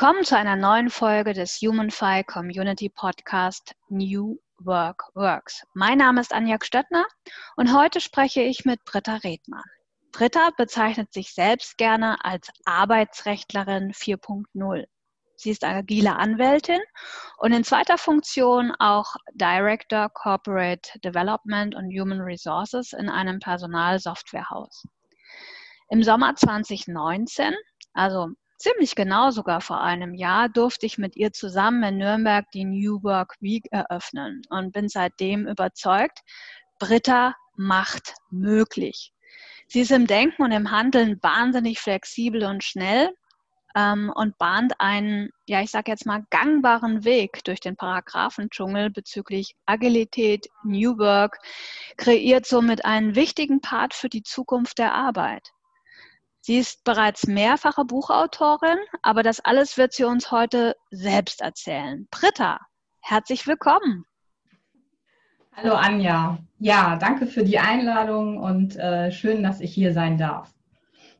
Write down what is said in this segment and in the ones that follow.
Willkommen zu einer neuen Folge des HumanFi Community Podcast New Work Works. Mein Name ist Anja Stöttner und heute spreche ich mit Britta Redmann. Britta bezeichnet sich selbst gerne als Arbeitsrechtlerin 4.0. Sie ist agile Anwältin und in zweiter Funktion auch Director Corporate Development und Human Resources in einem Personalsoftwarehaus. Im Sommer 2019, also ziemlich genau sogar vor einem Jahr, durfte ich mit ihr zusammen in Nürnberg die New Work Week eröffnen und bin seitdem überzeugt, Britta macht möglich. Sie ist im Denken und im Handeln wahnsinnig flexibel und schnell ähm, und bahnt einen, ja, ich sage jetzt mal, gangbaren Weg durch den Paragraphendschungel bezüglich Agilität, New Work, kreiert somit einen wichtigen Part für die Zukunft der Arbeit. Sie ist bereits mehrfache Buchautorin, aber das alles wird sie uns heute selbst erzählen. Britta, herzlich willkommen. Hallo Anja. Ja, danke für die Einladung und äh, schön, dass ich hier sein darf.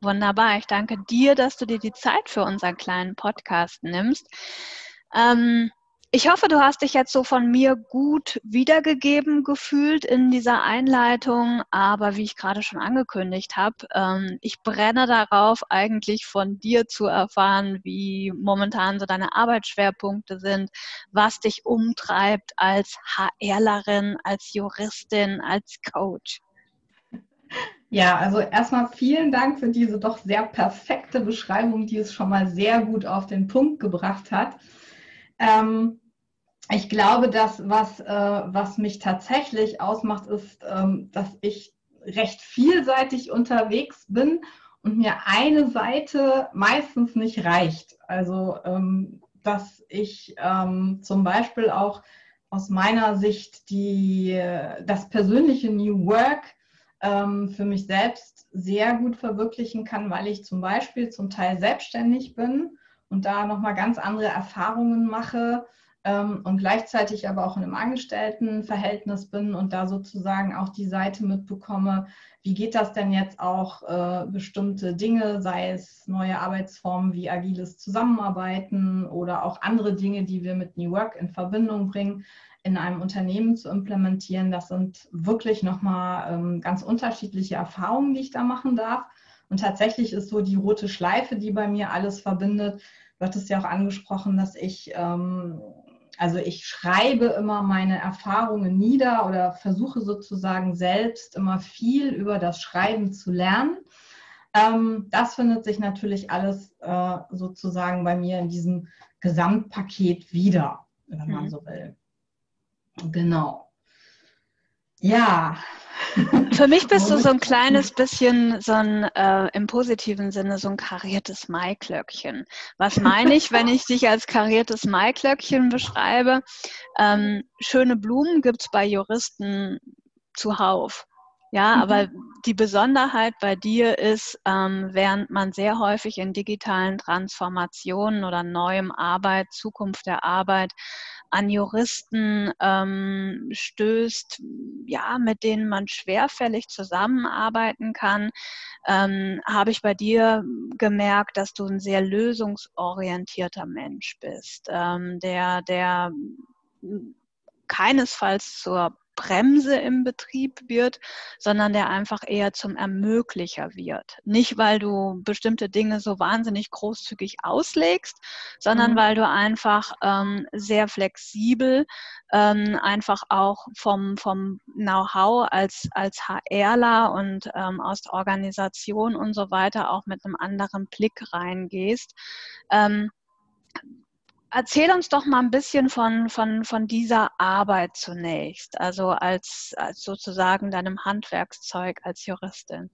Wunderbar. Ich danke dir, dass du dir die Zeit für unseren kleinen Podcast nimmst. Ähm, ich hoffe, du hast dich jetzt so von mir gut wiedergegeben gefühlt in dieser Einleitung, aber wie ich gerade schon angekündigt habe, ähm, ich brenne darauf, eigentlich von dir zu erfahren, wie momentan so deine Arbeitsschwerpunkte sind, was dich umtreibt als HRlerin, als Juristin, als Coach. Ja, also erstmal vielen Dank für diese doch sehr perfekte Beschreibung, die es schon mal sehr gut auf den Punkt gebracht hat. Ähm, ich glaube, dass was, äh, was mich tatsächlich ausmacht, ist, ähm, dass ich recht vielseitig unterwegs bin und mir eine Seite meistens nicht reicht. Also, ähm, dass ich ähm, zum Beispiel auch aus meiner Sicht die, das persönliche New Work ähm, für mich selbst sehr gut verwirklichen kann, weil ich zum Beispiel zum Teil selbstständig bin und da nochmal ganz andere Erfahrungen mache ähm, und gleichzeitig aber auch in einem Angestelltenverhältnis bin und da sozusagen auch die Seite mitbekomme, wie geht das denn jetzt auch äh, bestimmte Dinge, sei es neue Arbeitsformen wie agiles Zusammenarbeiten oder auch andere Dinge, die wir mit New Work in Verbindung bringen, in einem Unternehmen zu implementieren. Das sind wirklich nochmal ähm, ganz unterschiedliche Erfahrungen, die ich da machen darf. Und tatsächlich ist so die rote Schleife, die bei mir alles verbindet. Du hattest ja auch angesprochen, dass ich, ähm, also ich schreibe immer meine Erfahrungen nieder oder versuche sozusagen selbst immer viel über das Schreiben zu lernen. Ähm, das findet sich natürlich alles äh, sozusagen bei mir in diesem Gesamtpaket wieder, wenn man mhm. so will. Genau. Ja, für mich bist du so ein kleines bisschen so ein äh, im positiven Sinne so ein kariertes Maiklöckchen. Was meine ich, wenn ich dich als kariertes Maiklöckchen beschreibe? Ähm, schöne Blumen gibt es bei Juristen zuhauf. Ja, mhm. aber die Besonderheit bei dir ist, ähm, während man sehr häufig in digitalen Transformationen oder neuem Arbeit, Zukunft der Arbeit an Juristen ähm, stößt, ja, mit denen man schwerfällig zusammenarbeiten kann, ähm, habe ich bei dir gemerkt, dass du ein sehr lösungsorientierter Mensch bist, ähm, der, der keinesfalls zur Bremse im Betrieb wird, sondern der einfach eher zum Ermöglicher wird. Nicht, weil du bestimmte Dinge so wahnsinnig großzügig auslegst, sondern mhm. weil du einfach ähm, sehr flexibel, ähm, einfach auch vom, vom Know-how als, als HRler und ähm, aus der Organisation und so weiter auch mit einem anderen Blick reingehst. Erzähl uns doch mal ein bisschen von, von, von dieser Arbeit zunächst, also als, als sozusagen deinem Handwerkszeug als Juristin.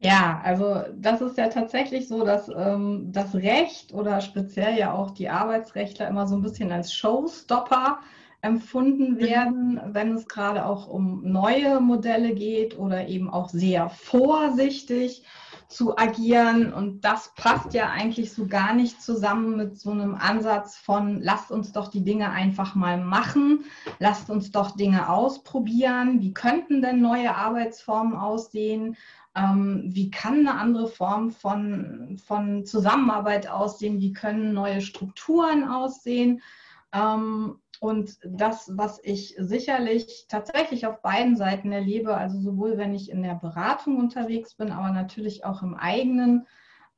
Ja, also das ist ja tatsächlich so, dass ähm, das Recht oder speziell ja auch die Arbeitsrechtler immer so ein bisschen als Showstopper empfunden mhm. werden, wenn es gerade auch um neue Modelle geht oder eben auch sehr vorsichtig zu agieren. Und das passt ja eigentlich so gar nicht zusammen mit so einem Ansatz von, lasst uns doch die Dinge einfach mal machen, lasst uns doch Dinge ausprobieren. Wie könnten denn neue Arbeitsformen aussehen? Ähm, wie kann eine andere Form von, von Zusammenarbeit aussehen? Wie können neue Strukturen aussehen? Ähm, und das, was ich sicherlich tatsächlich auf beiden Seiten erlebe, also sowohl wenn ich in der Beratung unterwegs bin, aber natürlich auch im eigenen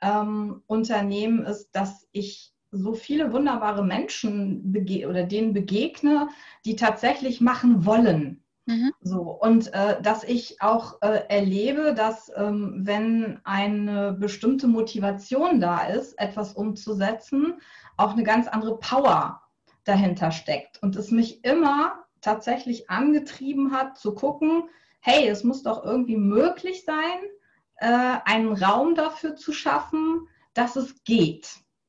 ähm, Unternehmen, ist, dass ich so viele wunderbare Menschen oder denen begegne, die tatsächlich machen wollen. Mhm. So, und äh, dass ich auch äh, erlebe, dass ähm, wenn eine bestimmte Motivation da ist, etwas umzusetzen, auch eine ganz andere Power dahinter steckt. Und es mich immer tatsächlich angetrieben hat zu gucken, hey, es muss doch irgendwie möglich sein, äh, einen Raum dafür zu schaffen, dass es geht.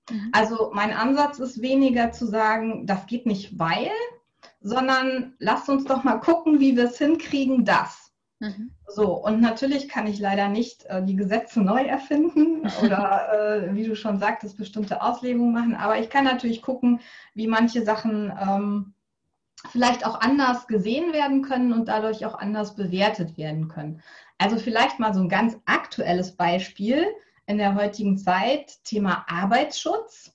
Mhm. Also mein Ansatz ist weniger zu sagen, das geht nicht, weil, sondern lasst uns doch mal gucken, wie wir es hinkriegen, das. Mhm. So, und natürlich kann ich leider nicht äh, die Gesetze neu erfinden oder, äh, wie du schon sagtest, bestimmte Auslegungen machen, aber ich kann natürlich gucken, wie manche Sachen ähm, vielleicht auch anders gesehen werden können und dadurch auch anders bewertet werden können. Also vielleicht mal so ein ganz aktuelles Beispiel in der heutigen Zeit, Thema Arbeitsschutz.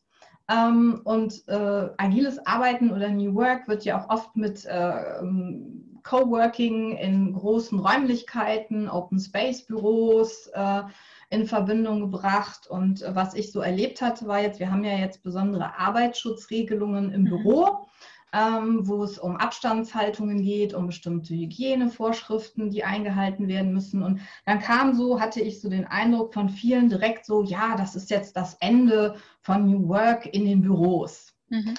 Ähm, und äh, agiles Arbeiten oder New Work wird ja auch oft mit äh, Coworking in großen Räumlichkeiten, Open Space Büros äh, in Verbindung gebracht. Und was ich so erlebt hatte, war jetzt, wir haben ja jetzt besondere Arbeitsschutzregelungen im mhm. Büro ähm, wo es um Abstandshaltungen geht, um bestimmte Hygienevorschriften, die eingehalten werden müssen. Und dann kam so, hatte ich so den Eindruck von vielen direkt so, ja, das ist jetzt das Ende von New Work in den Büros. Mhm.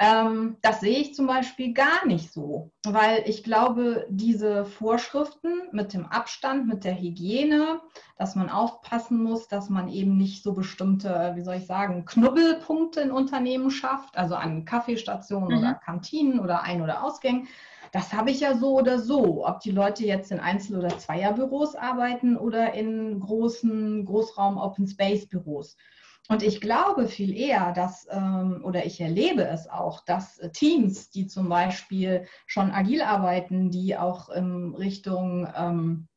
Ähm, das sehe ich zum Beispiel gar nicht so, weil ich glaube, diese Vorschriften mit dem Abstand, mit der Hygiene, dass man aufpassen muss, dass man eben nicht so bestimmte, wie soll ich sagen, Knubbelpunkte in Unternehmen schafft, also an Kaffeestationen mhm. oder Kantinen oder Ein- oder Ausgängen. Das habe ich ja so oder so, ob die Leute jetzt in Einzel- oder Zweierbüros arbeiten oder in großen Großraum Open Space Büros. Und ich glaube viel eher, dass, ähm, oder ich erlebe es auch, dass Teams, die zum Beispiel schon agil arbeiten, die auch in Richtung ähm,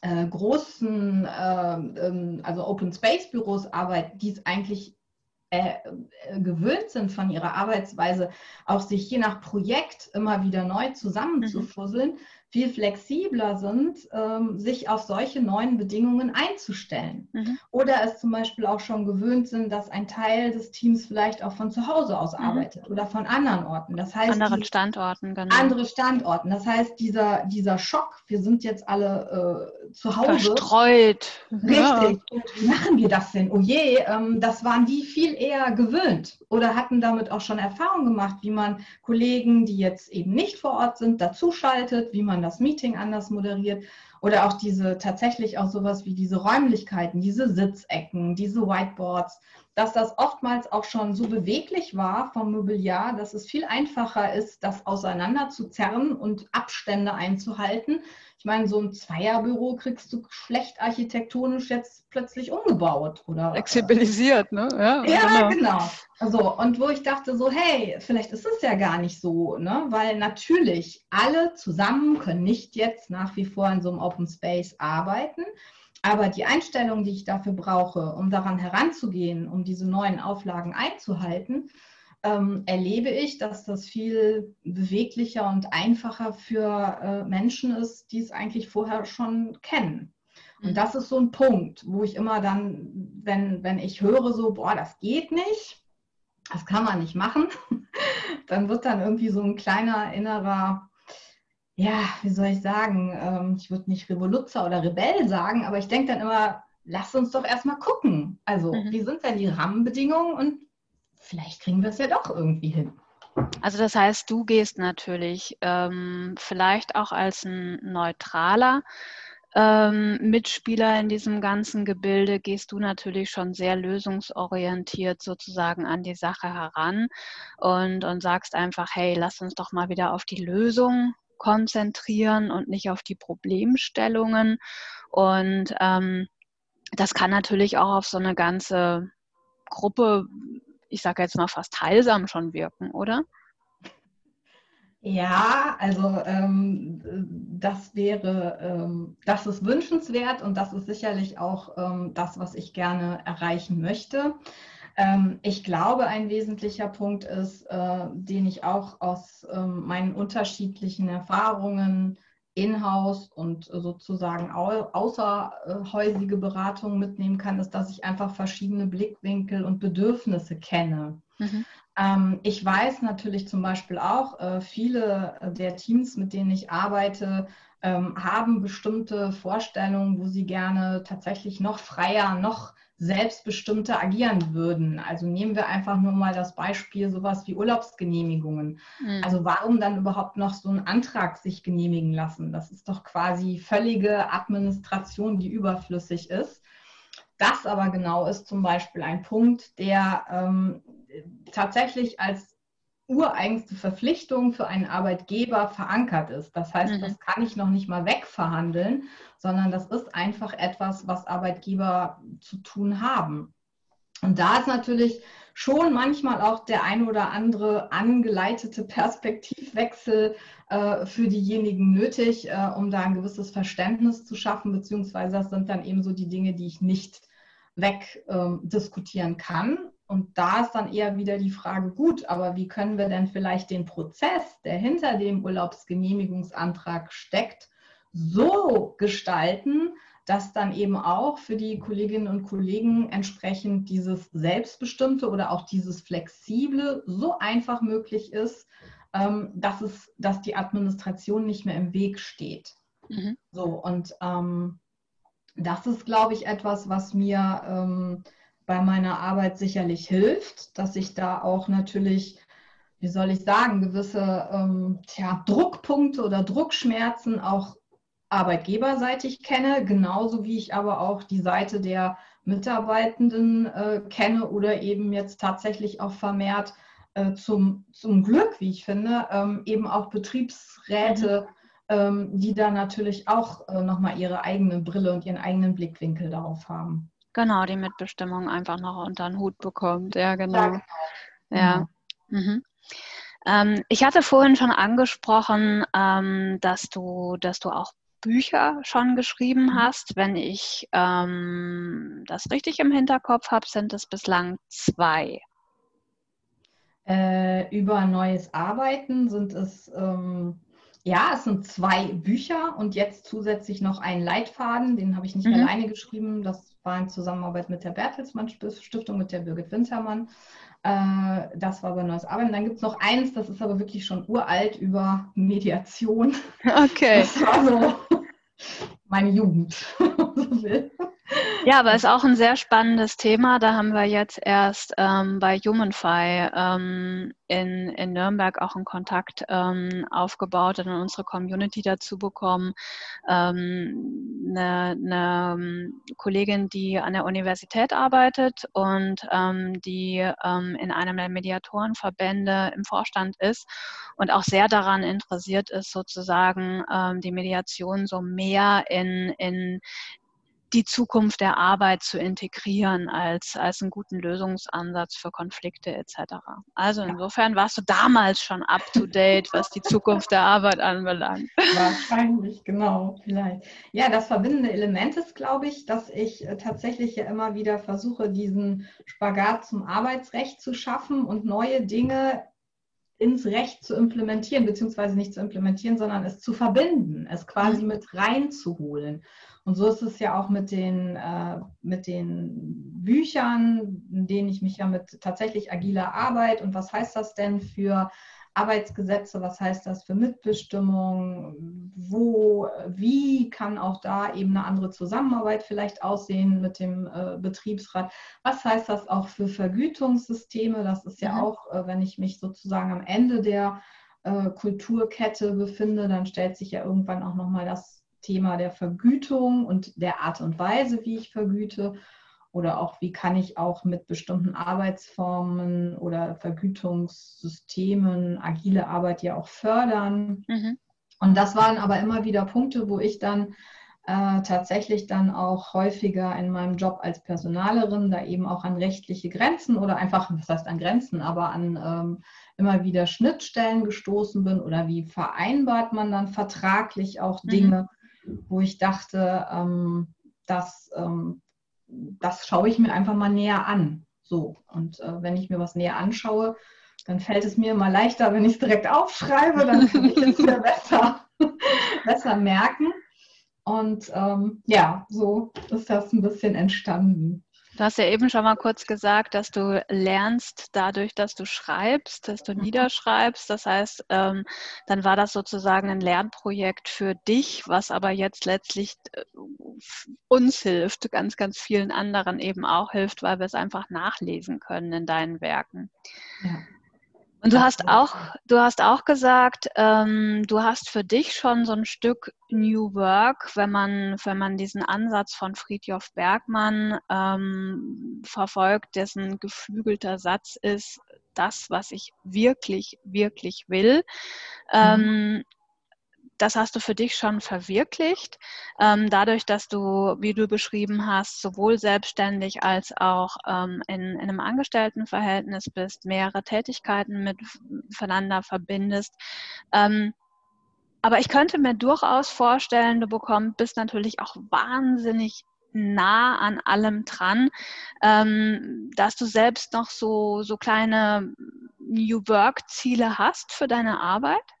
äh, großen, äh, ähm, also Open Space Büros arbeiten, die es eigentlich äh, äh, gewöhnt sind von ihrer Arbeitsweise, auch sich je nach Projekt immer wieder neu zusammenzufusseln, mhm viel flexibler sind, ähm, sich auf solche neuen Bedingungen einzustellen. Mhm. Oder es zum Beispiel auch schon gewöhnt sind, dass ein Teil des Teams vielleicht auch von zu Hause aus mhm. arbeitet oder von anderen Orten. Das heißt, anderen die, Standorten, genau. Andere Standorten. Das heißt, dieser, dieser Schock, wir sind jetzt alle äh, zu Hause. Verstreut. Richtig. Ja. Wie machen wir das denn? Oh je, ähm, das waren die viel eher gewöhnt oder hatten damit auch schon Erfahrung gemacht, wie man Kollegen, die jetzt eben nicht vor Ort sind, dazuschaltet, wie man das Meeting anders moderiert. Oder auch diese tatsächlich auch sowas wie diese Räumlichkeiten, diese Sitzecken, diese Whiteboards, dass das oftmals auch schon so beweglich war vom Mobiliar, dass es viel einfacher ist, das auseinander zu zerren und Abstände einzuhalten, ich meine, so ein Zweierbüro kriegst du schlecht architektonisch jetzt plötzlich umgebaut oder flexibilisiert, ne? Ja, ja genau. genau. Also, und wo ich dachte so, hey, vielleicht ist es ja gar nicht so, ne? Weil natürlich alle zusammen können nicht jetzt nach wie vor in so einem Open Space arbeiten. Aber die Einstellung, die ich dafür brauche, um daran heranzugehen, um diese neuen Auflagen einzuhalten, ähm, erlebe ich, dass das viel beweglicher und einfacher für äh, Menschen ist, die es eigentlich vorher schon kennen. Und mhm. das ist so ein Punkt, wo ich immer dann, wenn, wenn ich höre, so, boah, das geht nicht, das kann man nicht machen, dann wird dann irgendwie so ein kleiner innerer, ja, wie soll ich sagen, ähm, ich würde nicht Revoluzer oder Rebell sagen, aber ich denke dann immer, lass uns doch erstmal gucken. Also, mhm. wie sind denn die Rahmenbedingungen und vielleicht kriegen wir es ja doch irgendwie hin. Also das heißt, du gehst natürlich ähm, vielleicht auch als ein neutraler ähm, Mitspieler in diesem ganzen Gebilde, gehst du natürlich schon sehr lösungsorientiert sozusagen an die Sache heran und, und sagst einfach, hey, lass uns doch mal wieder auf die Lösung konzentrieren und nicht auf die Problemstellungen. Und ähm, das kann natürlich auch auf so eine ganze Gruppe ich sage jetzt mal fast heilsam schon wirken, oder? Ja, also ähm, das wäre, ähm, das ist wünschenswert und das ist sicherlich auch ähm, das, was ich gerne erreichen möchte. Ähm, ich glaube, ein wesentlicher Punkt ist, äh, den ich auch aus ähm, meinen unterschiedlichen Erfahrungen in-house und sozusagen außerhäusige Beratung mitnehmen kann, ist, dass ich einfach verschiedene Blickwinkel und Bedürfnisse kenne. Mhm. Ähm, ich weiß natürlich zum Beispiel auch, äh, viele der Teams, mit denen ich arbeite, ähm, haben bestimmte Vorstellungen, wo sie gerne tatsächlich noch freier, noch selbstbestimmter agieren würden. Also nehmen wir einfach nur mal das Beispiel sowas wie Urlaubsgenehmigungen. Mhm. Also warum dann überhaupt noch so einen Antrag sich genehmigen lassen? Das ist doch quasi völlige Administration, die überflüssig ist. Das aber genau ist zum Beispiel ein Punkt, der ähm, tatsächlich als ureigenste Verpflichtung für einen Arbeitgeber verankert ist. Das heißt, mhm. das kann ich noch nicht mal wegverhandeln, sondern das ist einfach etwas, was Arbeitgeber zu tun haben. Und da ist natürlich schon manchmal auch der ein oder andere angeleitete Perspektivwechsel äh, für diejenigen nötig, äh, um da ein gewisses Verständnis zu schaffen, beziehungsweise das sind dann eben so die Dinge, die ich nicht wegdiskutieren ähm, kann. Und da ist dann eher wieder die Frage, gut, aber wie können wir denn vielleicht den Prozess, der hinter dem Urlaubsgenehmigungsantrag steckt, so gestalten, dass dann eben auch für die Kolleginnen und Kollegen entsprechend dieses Selbstbestimmte oder auch dieses Flexible so einfach möglich ist, ähm, dass, es, dass die Administration nicht mehr im Weg steht. Mhm. So, und ähm, das ist, glaube ich, etwas, was mir ähm, bei meiner Arbeit sicherlich hilft, dass ich da auch natürlich, wie soll ich sagen, gewisse ähm, tja, Druckpunkte oder Druckschmerzen auch arbeitgeberseitig kenne, genauso wie ich aber auch die Seite der Mitarbeitenden äh, kenne oder eben jetzt tatsächlich auch vermehrt äh, zum, zum Glück, wie ich finde, ähm, eben auch Betriebsräte, mhm. ähm, die da natürlich auch äh, nochmal ihre eigene Brille und ihren eigenen Blickwinkel darauf haben. Genau, die Mitbestimmung einfach noch unter den Hut bekommt. Ja, genau. Ja. Genau. Mhm. Mhm. Ähm, ich hatte vorhin schon angesprochen, ähm, dass du, dass du auch Bücher schon geschrieben mhm. hast. Wenn ich ähm, das richtig im Hinterkopf habe, sind es bislang zwei. Äh, über neues Arbeiten sind es ähm, ja, es sind zwei Bücher und jetzt zusätzlich noch ein Leitfaden, den habe ich nicht mhm. alleine geschrieben. Das war in Zusammenarbeit mit der Bertelsmann Stiftung, mit der Birgit Wintermann. Äh, das war bei Neues Arbeiten. Dann gibt es noch eins, das ist aber wirklich schon uralt über Mediation. Okay. Das war so meine Jugend. Ja, aber es ist auch ein sehr spannendes Thema. Da haben wir jetzt erst ähm, bei HumanFi ähm, in, in Nürnberg auch einen Kontakt ähm, aufgebaut und in unsere Community dazu bekommen. Ähm, eine, eine ähm, Kollegin, die an der Universität arbeitet und ähm, die in einem der Mediatorenverbände im Vorstand ist und auch sehr daran interessiert ist, sozusagen die Mediation so mehr in, in die Zukunft der Arbeit zu integrieren als, als einen guten Lösungsansatz für Konflikte etc. Also insofern warst du damals schon up-to-date, was die Zukunft der Arbeit anbelangt. Wahrscheinlich, genau, vielleicht. Ja, das verbindende Element ist, glaube ich, dass ich äh, tatsächlich ja immer wieder versuche, diesen Spagat zum Arbeitsrecht zu schaffen und neue Dinge ins Recht zu implementieren, beziehungsweise nicht zu implementieren, sondern es zu verbinden, es quasi mhm. mit reinzuholen. Und so ist es ja auch mit den, äh, mit den Büchern, in denen ich mich ja mit tatsächlich agiler Arbeit und was heißt das denn für Arbeitsgesetze, was heißt das für Mitbestimmung, wo, wie kann auch da eben eine andere Zusammenarbeit vielleicht aussehen mit dem äh, Betriebsrat, was heißt das auch für Vergütungssysteme, das ist ja mhm. auch, äh, wenn ich mich sozusagen am Ende der äh, Kulturkette befinde, dann stellt sich ja irgendwann auch nochmal das Thema der Vergütung und der Art und Weise, wie ich vergüte oder auch wie kann ich auch mit bestimmten Arbeitsformen oder Vergütungssystemen agile Arbeit ja auch fördern. Mhm. Und das waren aber immer wieder Punkte, wo ich dann äh, tatsächlich dann auch häufiger in meinem Job als Personalerin da eben auch an rechtliche Grenzen oder einfach, was heißt an Grenzen, aber an ähm, immer wieder Schnittstellen gestoßen bin oder wie vereinbart man dann vertraglich auch mhm. Dinge, mhm. Wo ich dachte, ähm, das, ähm, das schaue ich mir einfach mal näher an. So, und äh, wenn ich mir was näher anschaue, dann fällt es mir immer leichter, wenn ich es direkt aufschreibe, dann kann ich es mir besser, besser merken. Und ähm, ja, so ist das ein bisschen entstanden. Du hast ja eben schon mal kurz gesagt, dass du lernst dadurch, dass du schreibst, dass du mhm. niederschreibst. Das heißt, ähm, dann war das sozusagen ein Lernprojekt für dich, was aber jetzt letztlich äh, uns hilft, ganz, ganz vielen anderen eben auch hilft, weil wir es einfach nachlesen können in deinen Werken. Ja. Und du hast auch, du hast auch gesagt, ähm, du hast für dich schon so ein Stück New Work, wenn man, wenn man diesen Ansatz von Friedjof Bergmann ähm, verfolgt, dessen geflügelter Satz ist, das, was ich wirklich, wirklich will. Mhm. Ähm, das hast du für dich schon verwirklicht, ähm, dadurch, dass du, wie du beschrieben hast, sowohl selbstständig als auch ähm, in, in, einem Angestelltenverhältnis bist, mehrere Tätigkeiten miteinander verbindest. Ähm, aber ich könnte mir durchaus vorstellen, du bekommst, bist natürlich auch wahnsinnig nah an allem dran, ähm, dass du selbst noch so, so kleine New Work-Ziele hast für deine Arbeit?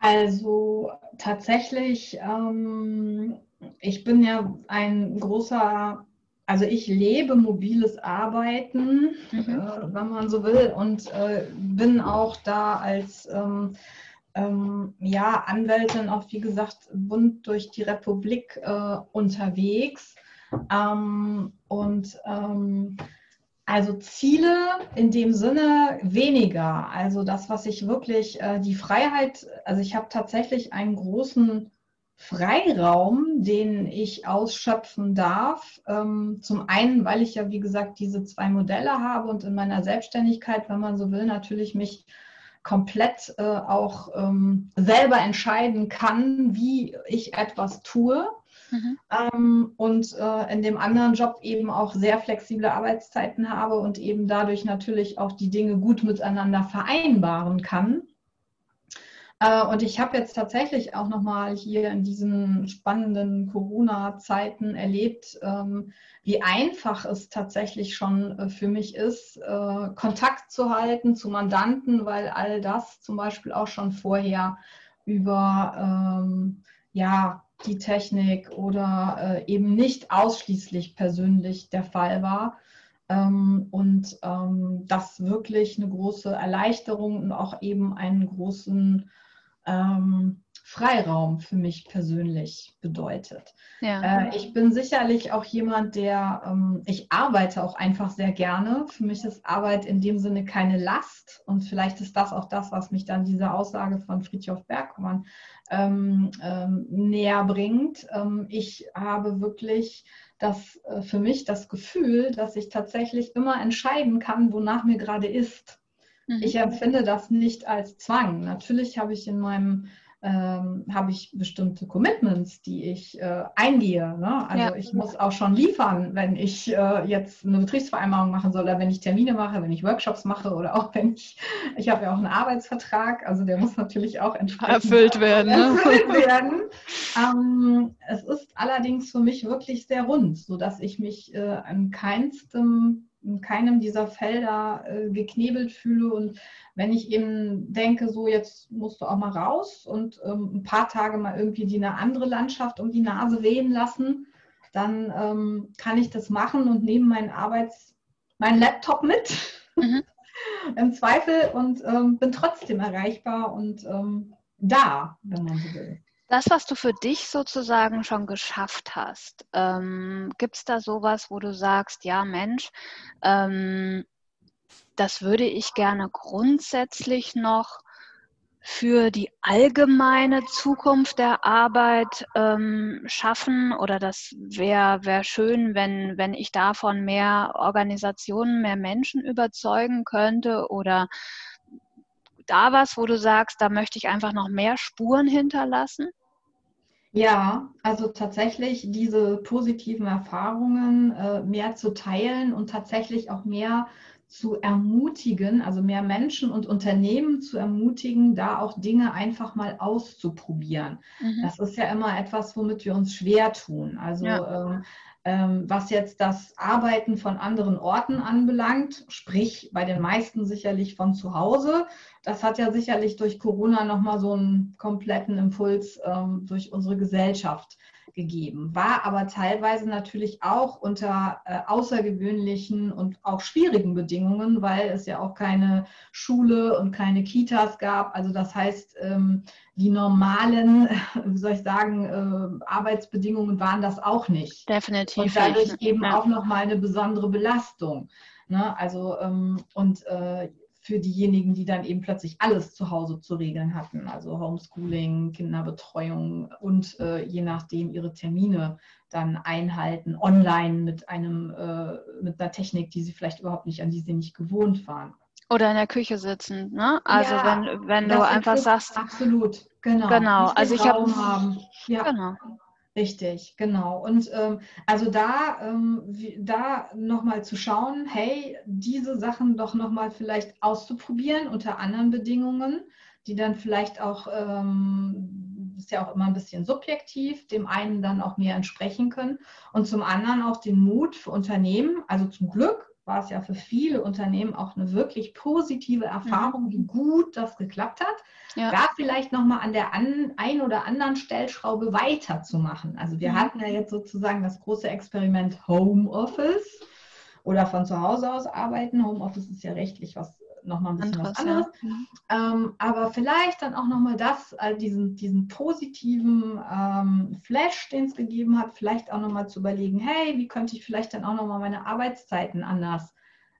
Also tatsächlich, ähm, ich bin ja ein großer, also ich lebe mobiles Arbeiten, mhm. äh, wenn man so will, und äh, bin auch da als ähm, ähm, ja, Anwältin auch, wie gesagt, bunt durch die Republik äh, unterwegs. Ähm, und ähm, also Ziele in dem Sinne weniger. Also das, was ich wirklich, äh, die Freiheit, also ich habe tatsächlich einen großen Freiraum, den ich ausschöpfen darf. Ähm, zum einen, weil ich ja, wie gesagt, diese zwei Modelle habe und in meiner Selbstständigkeit, wenn man so will, natürlich mich komplett äh, auch ähm, selber entscheiden kann, wie ich etwas tue. Mhm. Ähm, und äh, in dem anderen Job eben auch sehr flexible Arbeitszeiten habe und eben dadurch natürlich auch die Dinge gut miteinander vereinbaren kann. Äh, und ich habe jetzt tatsächlich auch nochmal hier in diesen spannenden Corona-Zeiten erlebt, ähm, wie einfach es tatsächlich schon äh, für mich ist, äh, Kontakt zu halten zu Mandanten, weil all das zum Beispiel auch schon vorher über ähm, ja, die Technik oder äh, eben nicht ausschließlich persönlich der Fall war. Ähm, und ähm, das wirklich eine große Erleichterung und auch eben einen großen ähm, Freiraum für mich persönlich bedeutet. Ja. Äh, ich bin sicherlich auch jemand, der, ähm, ich arbeite auch einfach sehr gerne. Für mich ist Arbeit in dem Sinne keine Last und vielleicht ist das auch das, was mich dann diese Aussage von Friedhof Bergmann ähm, ähm, näher bringt. Ähm, ich habe wirklich das äh, für mich das Gefühl, dass ich tatsächlich immer entscheiden kann, wonach mir gerade ist. Mhm. Ich empfinde das nicht als Zwang. Natürlich habe ich in meinem ähm, habe ich bestimmte Commitments, die ich äh, eingehe. Ne? Also ja. ich muss auch schon liefern, wenn ich äh, jetzt eine Betriebsvereinbarung machen soll oder wenn ich Termine mache, wenn ich Workshops mache oder auch wenn ich, ich habe ja auch einen Arbeitsvertrag, also der muss natürlich auch entsprechend erfüllt werden. Ne? Erfüllt werden. ähm, es ist allerdings für mich wirklich sehr rund, sodass ich mich äh, an keinstem in keinem dieser Felder äh, geknebelt fühle. Und wenn ich eben denke, so jetzt musst du auch mal raus und ähm, ein paar Tage mal irgendwie die eine andere Landschaft um die Nase wehen lassen, dann ähm, kann ich das machen und nehme meinen Arbeits, meinen Laptop mit. Mhm. Im Zweifel und ähm, bin trotzdem erreichbar und ähm, da, wenn man so will. Das, was du für dich sozusagen schon geschafft hast, ähm, gibt es da sowas, wo du sagst, ja Mensch, ähm, das würde ich gerne grundsätzlich noch für die allgemeine Zukunft der Arbeit ähm, schaffen? Oder das wäre wär schön, wenn, wenn ich davon mehr Organisationen, mehr Menschen überzeugen könnte? Oder da was, wo du sagst, da möchte ich einfach noch mehr Spuren hinterlassen? Ja, also tatsächlich diese positiven Erfahrungen äh, mehr zu teilen und tatsächlich auch mehr zu ermutigen, also mehr Menschen und Unternehmen zu ermutigen, da auch Dinge einfach mal auszuprobieren. Mhm. Das ist ja immer etwas, womit wir uns schwer tun. Also ja. ähm, was jetzt das Arbeiten von anderen Orten anbelangt, sprich bei den meisten sicherlich von zu Hause, das hat ja sicherlich durch Corona nochmal so einen kompletten Impuls ähm, durch unsere Gesellschaft gegeben, war aber teilweise natürlich auch unter äh, außergewöhnlichen und auch schwierigen Bedingungen, weil es ja auch keine Schule und keine Kitas gab. Also das heißt, ähm, die normalen, wie soll ich sagen, äh, Arbeitsbedingungen waren das auch nicht. Definitiv. Und dadurch eben ja. auch nochmal eine besondere Belastung. Ne? Also ähm, und äh, für diejenigen, die dann eben plötzlich alles zu Hause zu regeln hatten, also Homeschooling, Kinderbetreuung und äh, je nachdem ihre Termine dann einhalten, online mit einem äh, mit einer Technik, die sie vielleicht überhaupt nicht, an die sie nicht gewohnt waren. Oder in der Küche sitzen, ne? Also ja, wenn, wenn du einfach sagst. Absolut, genau. Genau, also ich habe. Ja. Genau. Richtig, genau. Und ähm, also da, ähm, da nochmal zu schauen, hey, diese Sachen doch nochmal vielleicht auszuprobieren unter anderen Bedingungen, die dann vielleicht auch, ähm, ist ja auch immer ein bisschen subjektiv, dem einen dann auch mehr entsprechen können. Und zum anderen auch den Mut für Unternehmen, also zum Glück war es ja für viele Unternehmen auch eine wirklich positive Erfahrung, mhm. wie gut das geklappt hat. Ja. Da vielleicht nochmal an der an, ein oder anderen Stellschraube weiterzumachen. Also wir mhm. hatten ja jetzt sozusagen das große Experiment Homeoffice oder von zu Hause aus arbeiten. Homeoffice ist ja rechtlich was nochmal ein bisschen was anderes. Ja. Ähm, aber vielleicht dann auch nochmal das, also diesen, diesen positiven ähm, Flash, den es gegeben hat, vielleicht auch nochmal zu überlegen, hey, wie könnte ich vielleicht dann auch nochmal meine Arbeitszeiten anders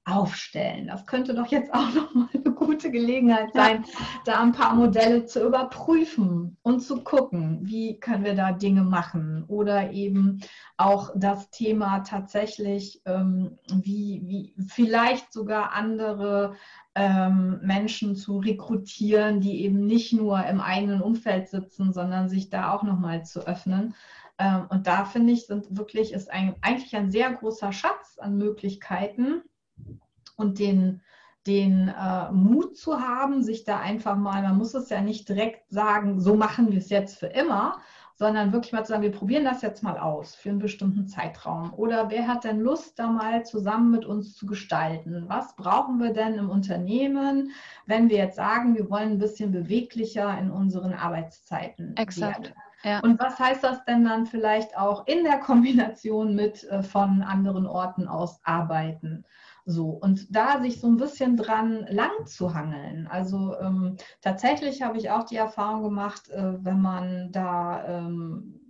aufstellen. Das könnte doch jetzt auch nochmal eine gute Gelegenheit sein, ja. da ein paar Modelle zu überprüfen und zu gucken, wie können wir da Dinge machen. Oder eben auch das Thema tatsächlich, ähm, wie, wie vielleicht sogar andere ähm, Menschen zu rekrutieren, die eben nicht nur im eigenen Umfeld sitzen, sondern sich da auch nochmal zu öffnen. Ähm, und da finde ich, sind wirklich, ist ein, eigentlich ein sehr großer Schatz an Möglichkeiten und den, den äh, Mut zu haben, sich da einfach mal, man muss es ja nicht direkt sagen, so machen wir es jetzt für immer, sondern wirklich mal zu sagen, wir probieren das jetzt mal aus für einen bestimmten Zeitraum. Oder wer hat denn Lust, da mal zusammen mit uns zu gestalten? Was brauchen wir denn im Unternehmen, wenn wir jetzt sagen, wir wollen ein bisschen beweglicher in unseren Arbeitszeiten Exakt. Ja. Und was heißt das denn dann vielleicht auch in der Kombination mit äh, von anderen Orten aus arbeiten? So, und da sich so ein bisschen dran lang zu hangeln. Also ähm, tatsächlich habe ich auch die Erfahrung gemacht, äh, wenn man da ähm,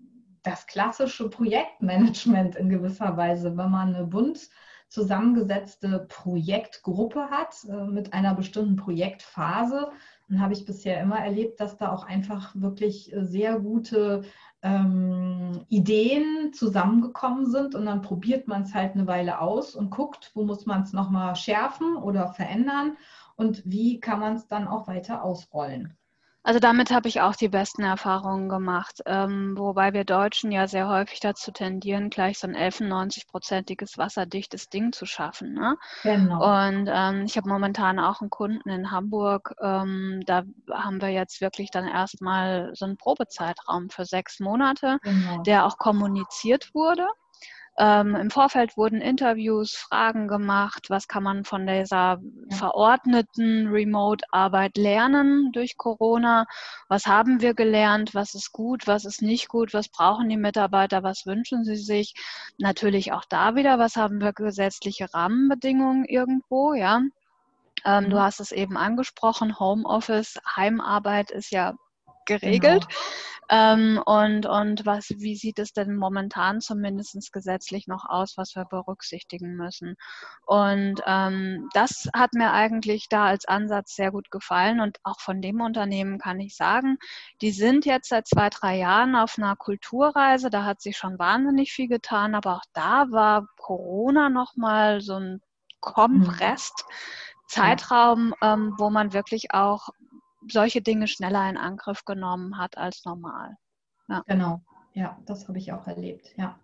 das klassische Projektmanagement in gewisser Weise, wenn man eine bunt zusammengesetzte Projektgruppe hat äh, mit einer bestimmten Projektphase, dann habe ich bisher immer erlebt, dass da auch einfach wirklich äh, sehr gute ähm, Ideen zusammengekommen sind und dann probiert man es halt eine Weile aus und guckt, wo muss man es nochmal schärfen oder verändern und wie kann man es dann auch weiter ausrollen. Also damit habe ich auch die besten Erfahrungen gemacht, ähm, wobei wir Deutschen ja sehr häufig dazu tendieren, gleich so ein 11-90-prozentiges wasserdichtes Ding zu schaffen. Ne? Genau. Und ähm, ich habe momentan auch einen Kunden in Hamburg, ähm, da haben wir jetzt wirklich dann erstmal so einen Probezeitraum für sechs Monate, genau. der auch kommuniziert wurde. Ähm, Im Vorfeld wurden Interviews, Fragen gemacht, was kann man von dieser verordneten Remote-Arbeit lernen durch Corona, was haben wir gelernt, was ist gut, was ist nicht gut, was brauchen die Mitarbeiter, was wünschen sie sich. Natürlich auch da wieder, was haben wir gesetzliche Rahmenbedingungen irgendwo, ja. Ähm, du mhm. hast es eben angesprochen, Homeoffice, Heimarbeit ist ja geregelt. Genau. Ähm, und und was, wie sieht es denn momentan zumindest gesetzlich noch aus, was wir berücksichtigen müssen? Und ähm, das hat mir eigentlich da als Ansatz sehr gut gefallen. Und auch von dem Unternehmen kann ich sagen, die sind jetzt seit zwei, drei Jahren auf einer Kulturreise. Da hat sich schon wahnsinnig viel getan, aber auch da war Corona nochmal so ein kompresst. Zeitraum, ähm, wo man wirklich auch solche Dinge schneller in Angriff genommen hat als normal. Ja. Genau. ja, das habe ich auch erlebt, ja.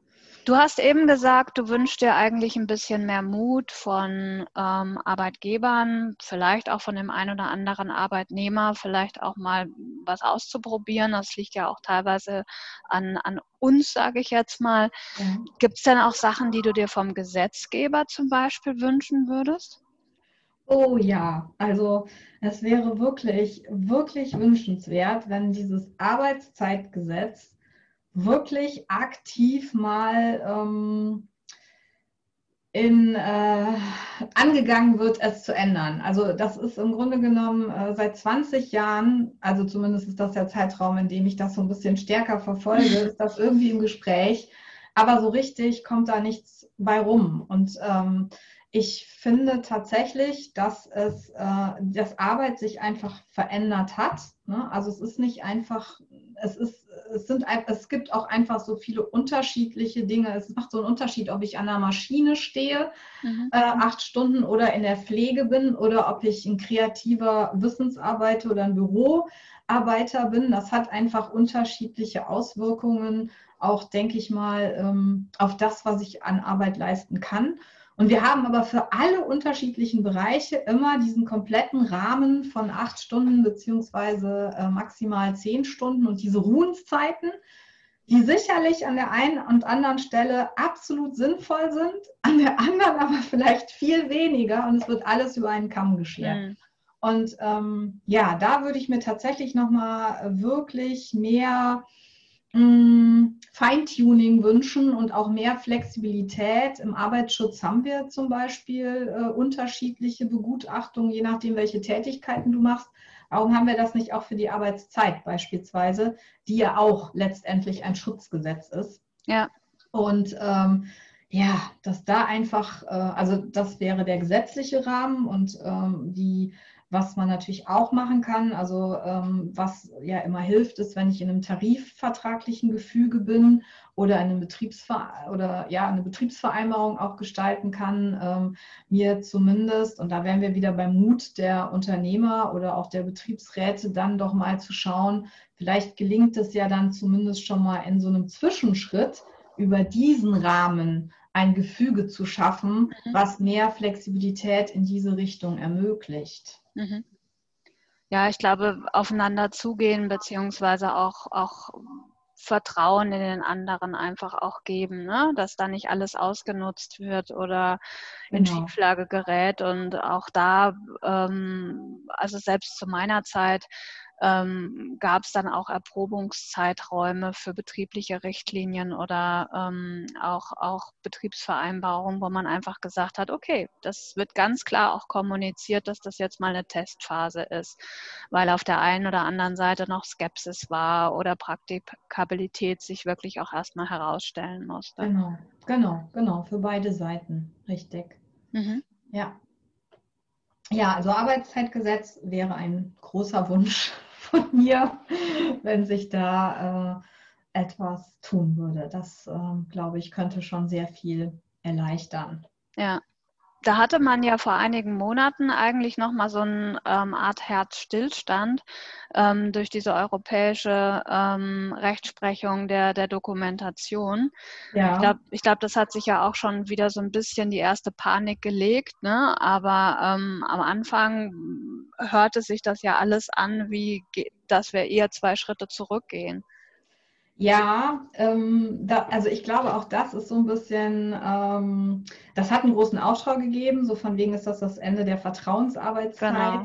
Du hast eben gesagt, du wünschst dir eigentlich ein bisschen mehr Mut von ähm, Arbeitgebern, vielleicht auch von dem einen oder anderen Arbeitnehmer, vielleicht auch mal was auszuprobieren. Das liegt ja auch teilweise an, an uns, sage ich jetzt mal. Ja. Gibt es denn auch Sachen, die du dir vom Gesetzgeber zum Beispiel wünschen würdest? Oh ja, also es wäre wirklich, wirklich wünschenswert, wenn dieses Arbeitszeitgesetz wirklich aktiv mal ähm, in, äh, angegangen wird, es zu ändern. Also das ist im Grunde genommen äh, seit 20 Jahren, also zumindest ist das der Zeitraum, in dem ich das so ein bisschen stärker verfolge, ist das irgendwie im Gespräch. Aber so richtig kommt da nichts bei rum. Und ähm, ich finde tatsächlich, dass es, äh, dass Arbeit sich einfach verändert hat. Ne? Also es ist nicht einfach, es ist, es sind, es gibt auch einfach so viele unterschiedliche Dinge. Es macht so einen Unterschied, ob ich an einer Maschine stehe, mhm. äh, acht Stunden oder in der Pflege bin oder ob ich ein kreativer Wissensarbeiter oder ein Büroarbeiter bin. Das hat einfach unterschiedliche Auswirkungen, auch denke ich mal, ähm, auf das, was ich an Arbeit leisten kann. Und wir haben aber für alle unterschiedlichen Bereiche immer diesen kompletten Rahmen von acht Stunden beziehungsweise äh, maximal zehn Stunden und diese Ruhenszeiten, die sicherlich an der einen und anderen Stelle absolut sinnvoll sind, an der anderen aber vielleicht viel weniger und es wird alles über einen Kamm geschert. Mhm. Und ähm, ja, da würde ich mir tatsächlich nochmal wirklich mehr Feintuning wünschen und auch mehr Flexibilität. Im Arbeitsschutz haben wir zum Beispiel äh, unterschiedliche Begutachtungen, je nachdem, welche Tätigkeiten du machst. Warum haben wir das nicht auch für die Arbeitszeit beispielsweise, die ja auch letztendlich ein Schutzgesetz ist? Ja. Und ähm, ja, dass da einfach, äh, also das wäre der gesetzliche Rahmen und ähm, die was man natürlich auch machen kann, also ähm, was ja immer hilft, ist, wenn ich in einem tarifvertraglichen Gefüge bin oder eine, Betriebsver oder, ja, eine Betriebsvereinbarung auch gestalten kann, ähm, mir zumindest, und da wären wir wieder beim Mut der Unternehmer oder auch der Betriebsräte, dann doch mal zu schauen, vielleicht gelingt es ja dann zumindest schon mal in so einem Zwischenschritt über diesen Rahmen ein Gefüge zu schaffen, mhm. was mehr Flexibilität in diese Richtung ermöglicht. Mhm. Ja, ich glaube, aufeinander zugehen, beziehungsweise auch, auch Vertrauen in den anderen einfach auch geben, ne? dass da nicht alles ausgenutzt wird oder in genau. Schieflage gerät. Und auch da, ähm, also selbst zu meiner Zeit, ähm, gab es dann auch Erprobungszeiträume für betriebliche Richtlinien oder ähm, auch, auch Betriebsvereinbarungen, wo man einfach gesagt hat, okay, das wird ganz klar auch kommuniziert, dass das jetzt mal eine Testphase ist, weil auf der einen oder anderen Seite noch Skepsis war oder Praktikabilität sich wirklich auch erstmal herausstellen musste. Genau, genau, genau, für beide Seiten, richtig. Mhm. Ja. Ja, also Arbeitszeitgesetz wäre ein großer Wunsch von mir, wenn sich da äh, etwas tun würde. Das, äh, glaube ich, könnte schon sehr viel erleichtern. Ja, da hatte man ja vor einigen Monaten eigentlich nochmal so eine ähm, Art Herzstillstand ähm, durch diese europäische ähm, Rechtsprechung der, der Dokumentation. Ja. Ich glaube, ich glaub, das hat sich ja auch schon wieder so ein bisschen die erste Panik gelegt, ne? aber ähm, am Anfang hörte sich das ja alles an, wie dass wir eher zwei Schritte zurückgehen. Ja, ähm, da, also ich glaube auch das ist so ein bisschen, ähm, das hat einen großen Aufschrei gegeben, so von wegen ist das das Ende der Vertrauensarbeitszeit. Genau.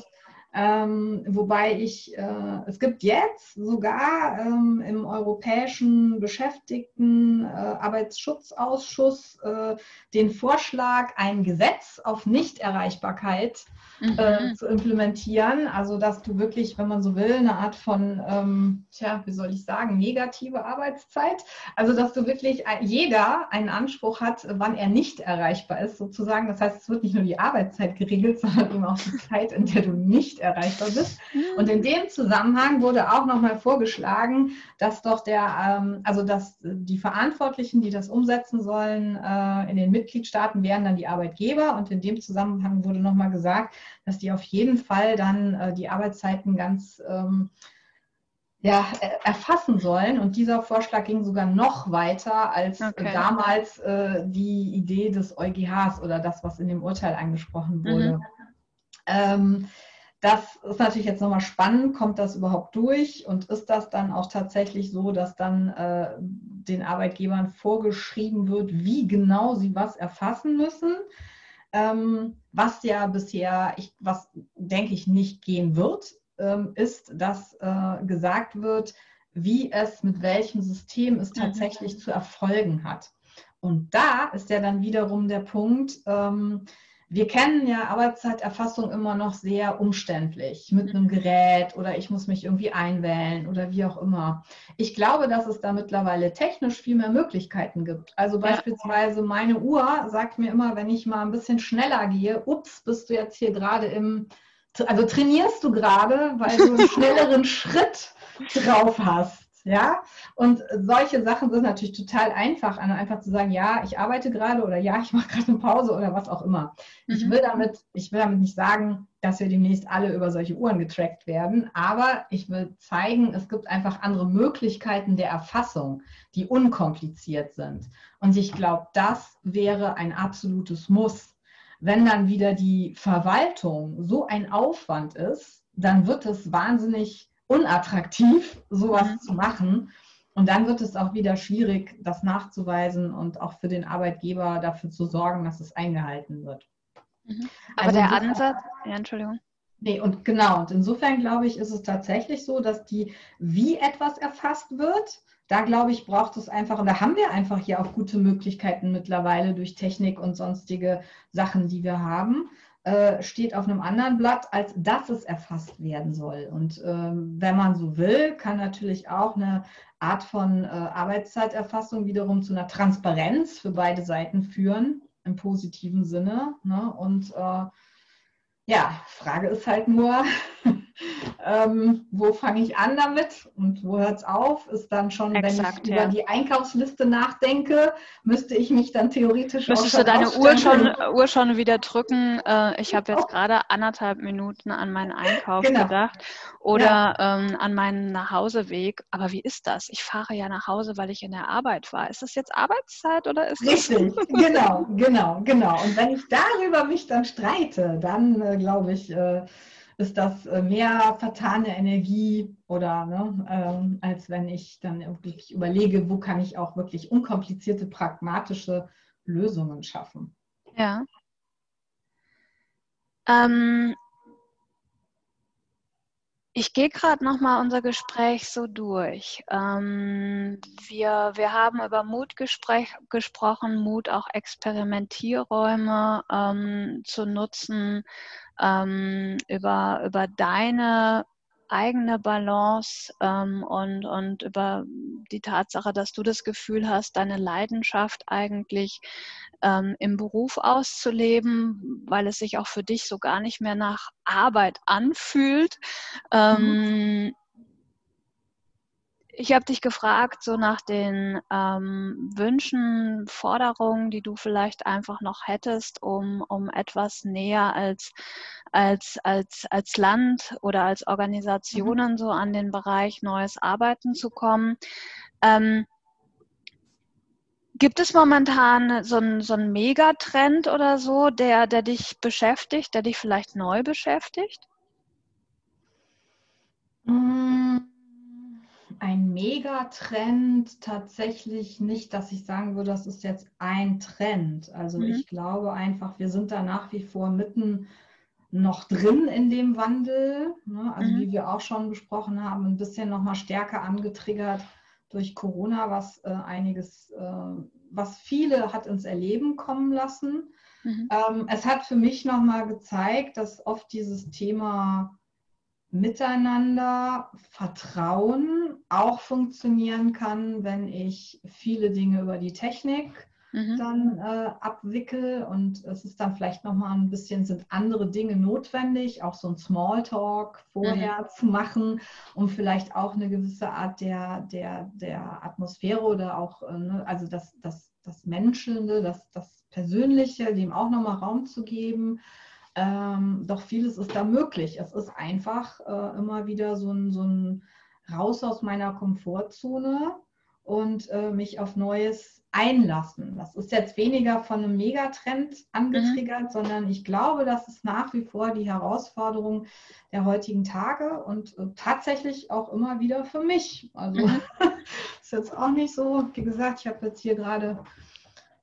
Ähm, wobei ich, äh, es gibt jetzt sogar ähm, im Europäischen Beschäftigtenarbeitsschutzausschuss äh, äh, den Vorschlag, ein Gesetz auf Nichterreichbarkeit mhm. äh, zu implementieren. Also dass du wirklich, wenn man so will, eine Art von, ähm, tja, wie soll ich sagen, negative Arbeitszeit. Also dass du wirklich jeder einen Anspruch hat, wann er nicht erreichbar ist, sozusagen. Das heißt, es wird nicht nur die Arbeitszeit geregelt, sondern eben auch die Zeit, in der du nicht erreichbar bist. Mhm. Und in dem Zusammenhang wurde auch nochmal vorgeschlagen, dass doch der, ähm, also dass die Verantwortlichen, die das umsetzen sollen, äh, in den Mitgliedstaaten wären dann die Arbeitgeber. Und in dem Zusammenhang wurde nochmal gesagt, dass die auf jeden Fall dann äh, die Arbeitszeiten ganz ähm, ja, erfassen sollen. Und dieser Vorschlag ging sogar noch weiter als okay. damals äh, die Idee des EuGHs oder das, was in dem Urteil angesprochen wurde. Mhm. Ähm, das ist natürlich jetzt nochmal spannend. Kommt das überhaupt durch? Und ist das dann auch tatsächlich so, dass dann äh, den Arbeitgebern vorgeschrieben wird, wie genau sie was erfassen müssen? Ähm, was ja bisher, ich, was denke ich nicht gehen wird, ähm, ist, dass äh, gesagt wird, wie es mit welchem System es mhm. tatsächlich mhm. zu erfolgen hat. Und da ist ja dann wiederum der Punkt, ähm, wir kennen ja Arbeitszeiterfassung immer noch sehr umständlich mit einem Gerät oder ich muss mich irgendwie einwählen oder wie auch immer. Ich glaube, dass es da mittlerweile technisch viel mehr Möglichkeiten gibt. Also beispielsweise meine Uhr sagt mir immer, wenn ich mal ein bisschen schneller gehe, ups, bist du jetzt hier gerade im, also trainierst du gerade, weil du einen schnelleren Schritt drauf hast. Ja, und solche Sachen sind natürlich total einfach, einfach zu sagen, ja, ich arbeite gerade oder ja, ich mache gerade eine Pause oder was auch immer. Mhm. Ich, will damit, ich will damit nicht sagen, dass wir demnächst alle über solche Uhren getrackt werden, aber ich will zeigen, es gibt einfach andere Möglichkeiten der Erfassung, die unkompliziert sind. Und ich glaube, das wäre ein absolutes Muss. Wenn dann wieder die Verwaltung so ein Aufwand ist, dann wird es wahnsinnig unattraktiv, sowas mhm. zu machen. Und dann wird es auch wieder schwierig, das nachzuweisen und auch für den Arbeitgeber dafür zu sorgen, dass es eingehalten wird. Mhm. Aber also der Ansatz, ja, Entschuldigung. Nee, und genau, und insofern glaube ich, ist es tatsächlich so, dass die, wie etwas erfasst wird, da glaube ich, braucht es einfach, und da haben wir einfach hier auch gute Möglichkeiten mittlerweile durch Technik und sonstige Sachen, die wir haben. Äh, steht auf einem anderen Blatt, als dass es erfasst werden soll. Und ähm, wenn man so will, kann natürlich auch eine Art von äh, Arbeitszeiterfassung wiederum zu einer Transparenz für beide Seiten führen, im positiven Sinne. Ne? Und äh, ja, Frage ist halt nur, ähm, wo fange ich an damit und wo hört es auf? Ist dann schon, Exakt, wenn ich ja. über die Einkaufsliste nachdenke, müsste ich mich dann theoretisch Müsstest du deine Uhr schon, Uhr schon wieder drücken? Äh, ich habe jetzt oh. gerade anderthalb Minuten an meinen Einkauf genau. gedacht oder ja. ähm, an meinen Nachhauseweg. Aber wie ist das? Ich fahre ja nach Hause, weil ich in der Arbeit war. Ist das jetzt Arbeitszeit oder ist Richtig, das? genau, genau, genau. Und wenn ich darüber mich dann streite, dann äh, glaube ich, äh, ist das äh, mehr vertane Energie oder ne, ähm, als wenn ich dann wirklich überlege, wo kann ich auch wirklich unkomplizierte, pragmatische Lösungen schaffen. Ja. Ähm, ich gehe gerade noch mal unser Gespräch so durch. Ähm, wir, wir haben über Mut gesprochen, Mut auch Experimentierräume ähm, zu nutzen, ähm, über, über deine eigene Balance ähm, und, und über die Tatsache, dass du das Gefühl hast, deine Leidenschaft eigentlich ähm, im Beruf auszuleben, weil es sich auch für dich so gar nicht mehr nach Arbeit anfühlt. Mhm. Ich habe dich gefragt, so nach den ähm, Wünschen, Forderungen, die du vielleicht einfach noch hättest, um, um etwas näher als, als, als, als Land oder als. Organisationen mhm. so an den Bereich neues Arbeiten zu kommen. Ähm, Gibt es momentan so einen, so einen Megatrend oder so, der, der dich beschäftigt, der dich vielleicht neu beschäftigt? Mhm ein Megatrend tatsächlich nicht, dass ich sagen würde, das ist jetzt ein Trend. Also mhm. ich glaube einfach, wir sind da nach wie vor mitten noch drin in dem Wandel. Ne? Also mhm. wie wir auch schon besprochen haben, ein bisschen nochmal stärker angetriggert durch Corona, was äh, einiges, äh, was viele hat ins Erleben kommen lassen. Mhm. Ähm, es hat für mich nochmal gezeigt, dass oft dieses Thema Miteinander, Vertrauen auch funktionieren kann, wenn ich viele Dinge über die Technik mhm. dann äh, abwickel und es ist dann vielleicht nochmal ein bisschen, sind andere Dinge notwendig, auch so ein Smalltalk vorher mhm. zu machen, um vielleicht auch eine gewisse Art der, der, der Atmosphäre oder auch, äh, ne, also das, das, das Menschelnde, das, das Persönliche, dem auch nochmal Raum zu geben. Ähm, doch vieles ist da möglich. Es ist einfach äh, immer wieder so ein, so ein raus aus meiner Komfortzone und äh, mich auf Neues einlassen. Das ist jetzt weniger von einem Megatrend angetriggert, mhm. sondern ich glaube, das ist nach wie vor die Herausforderung der heutigen Tage und äh, tatsächlich auch immer wieder für mich. Also mhm. ist jetzt auch nicht so, wie gesagt, ich habe jetzt hier gerade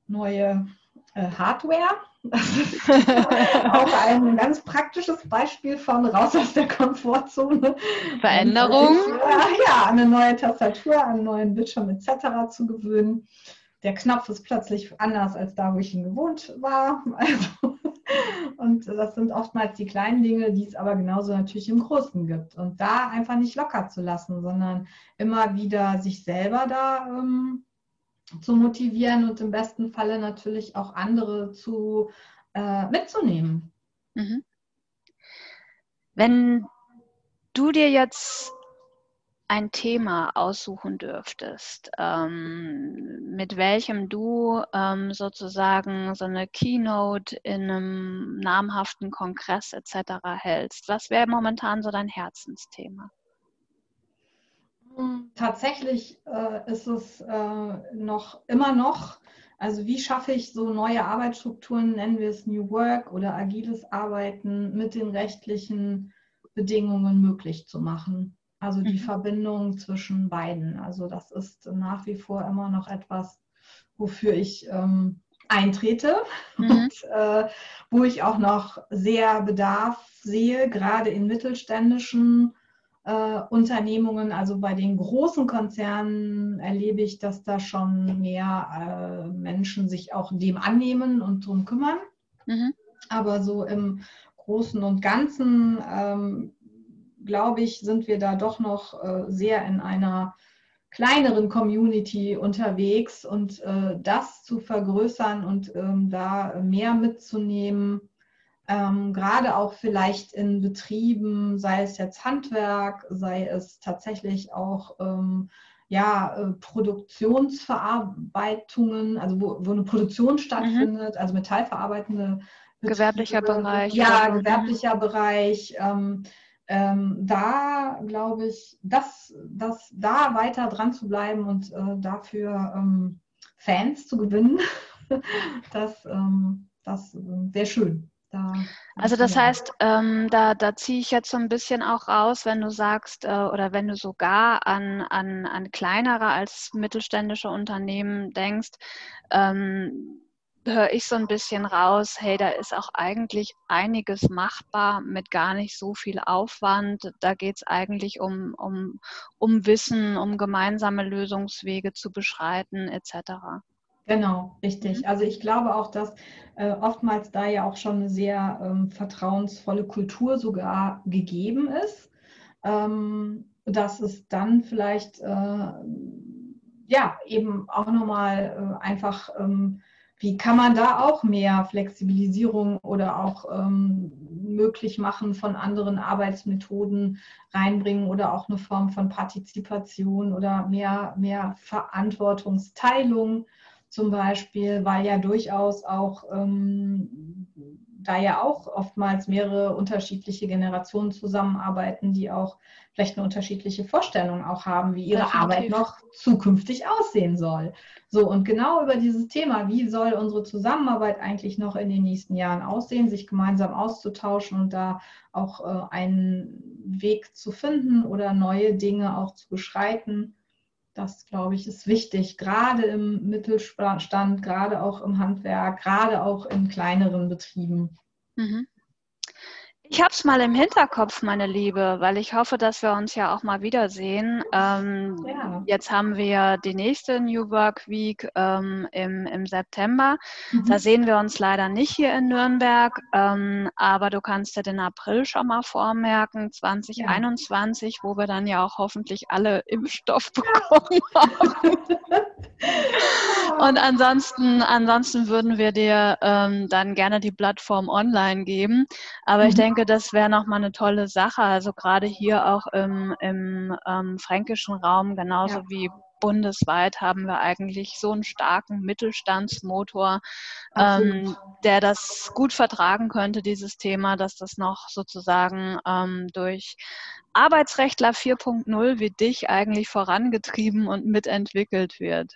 neue äh, Hardware. Das ist auch ein ganz praktisches Beispiel von raus aus der Komfortzone. Veränderung. Äh, ja, eine neue Tastatur, einen neuen Bildschirm etc. zu gewöhnen. Der Knopf ist plötzlich anders als da, wo ich ihn gewohnt war. Also, und das sind oftmals die kleinen Dinge, die es aber genauso natürlich im Großen gibt. Und da einfach nicht locker zu lassen, sondern immer wieder sich selber da ähm, zu motivieren und im besten Falle natürlich auch andere zu äh, mitzunehmen. Mhm. Wenn du dir jetzt ein Thema aussuchen dürftest, ähm, mit welchem du ähm, sozusagen so eine Keynote in einem namhaften Kongress etc. hältst, was wäre momentan so dein Herzensthema? Tatsächlich äh, ist es äh, noch immer noch, also wie schaffe ich so neue Arbeitsstrukturen, nennen wir es New Work oder agiles Arbeiten mit den rechtlichen Bedingungen möglich zu machen. Also die mhm. Verbindung zwischen beiden. Also das ist nach wie vor immer noch etwas, wofür ich ähm, eintrete mhm. und äh, wo ich auch noch sehr Bedarf sehe, gerade in mittelständischen äh, Unternehmungen, also bei den großen Konzernen erlebe ich, dass da schon mehr äh, Menschen sich auch dem annehmen und darum kümmern. Mhm. Aber so im Großen und Ganzen, ähm, glaube ich, sind wir da doch noch äh, sehr in einer kleineren Community unterwegs und äh, das zu vergrößern und ähm, da mehr mitzunehmen, ähm, gerade auch vielleicht in Betrieben, sei es jetzt Handwerk, sei es tatsächlich auch ähm, ja, äh, Produktionsverarbeitungen, also wo, wo eine Produktion mhm. stattfindet, mhm. also metallverarbeitende Betriebe, Gewerblicher Bereich. Ja, gewerblicher Bereich. Ähm, ähm, da glaube ich, dass, dass da weiter dran zu bleiben und äh, dafür ähm, Fans zu gewinnen, das, ähm, das wäre schön. Da also das heißt, ähm, da, da ziehe ich jetzt so ein bisschen auch raus, wenn du sagst äh, oder wenn du sogar an, an, an kleinere als mittelständische Unternehmen denkst, ähm, höre ich so ein bisschen raus, hey, da ist auch eigentlich einiges machbar mit gar nicht so viel Aufwand. Da geht es eigentlich um, um, um Wissen, um gemeinsame Lösungswege zu beschreiten etc. Genau, richtig. Mhm. Also ich glaube auch, dass äh, oftmals da ja auch schon eine sehr ähm, vertrauensvolle Kultur sogar gegeben ist, ähm, dass es dann vielleicht äh, ja eben auch nochmal äh, einfach, ähm, wie kann man da auch mehr Flexibilisierung oder auch ähm, möglich machen von anderen Arbeitsmethoden reinbringen oder auch eine Form von Partizipation oder mehr, mehr Verantwortungsteilung zum Beispiel, weil ja durchaus auch ähm, da ja auch oftmals mehrere unterschiedliche Generationen zusammenarbeiten, die auch vielleicht eine unterschiedliche Vorstellung auch haben, wie ihre Definitiv. Arbeit noch zukünftig aussehen soll. So, und genau über dieses Thema, wie soll unsere Zusammenarbeit eigentlich noch in den nächsten Jahren aussehen, sich gemeinsam auszutauschen und da auch äh, einen Weg zu finden oder neue Dinge auch zu beschreiten das, glaube ich, ist wichtig, gerade im Mittelstand, gerade auch im Handwerk, gerade auch in kleineren Betrieben. Mhm. Ich habe es mal im Hinterkopf, meine Liebe, weil ich hoffe, dass wir uns ja auch mal wiedersehen. Ähm, ja. Jetzt haben wir die nächste New Work Week ähm, im, im September. Mhm. Da sehen wir uns leider nicht hier in Nürnberg, ähm, aber du kannst dir den April schon mal vormerken, 2021, ja. wo wir dann ja auch hoffentlich alle Impfstoff bekommen haben. Und ansonsten, ansonsten würden wir dir ähm, dann gerne die Plattform online geben. Aber mhm. ich denke, das wäre nochmal eine tolle Sache. Also gerade hier auch im, im ähm, fränkischen Raum, genauso ja. wie bundesweit haben wir eigentlich so einen starken Mittelstandsmotor, ähm, der das gut vertragen könnte, dieses Thema, dass das noch sozusagen ähm, durch Arbeitsrechtler 4.0 wie dich eigentlich vorangetrieben und mitentwickelt wird.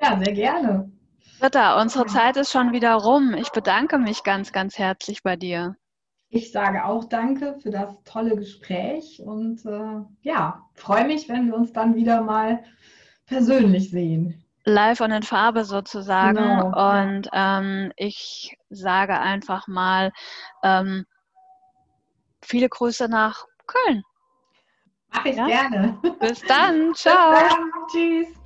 Ja, sehr gerne. Britta, unsere Zeit ist schon wieder rum. Ich bedanke mich ganz, ganz herzlich bei dir. Ich sage auch danke für das tolle Gespräch und äh, ja, freue mich, wenn wir uns dann wieder mal persönlich sehen. Live und in Farbe sozusagen. Genau. Und ähm, ich sage einfach mal ähm, viele Grüße nach Köln. Mach ich ja? gerne. Bis dann. Ciao. Bis dann. Tschüss.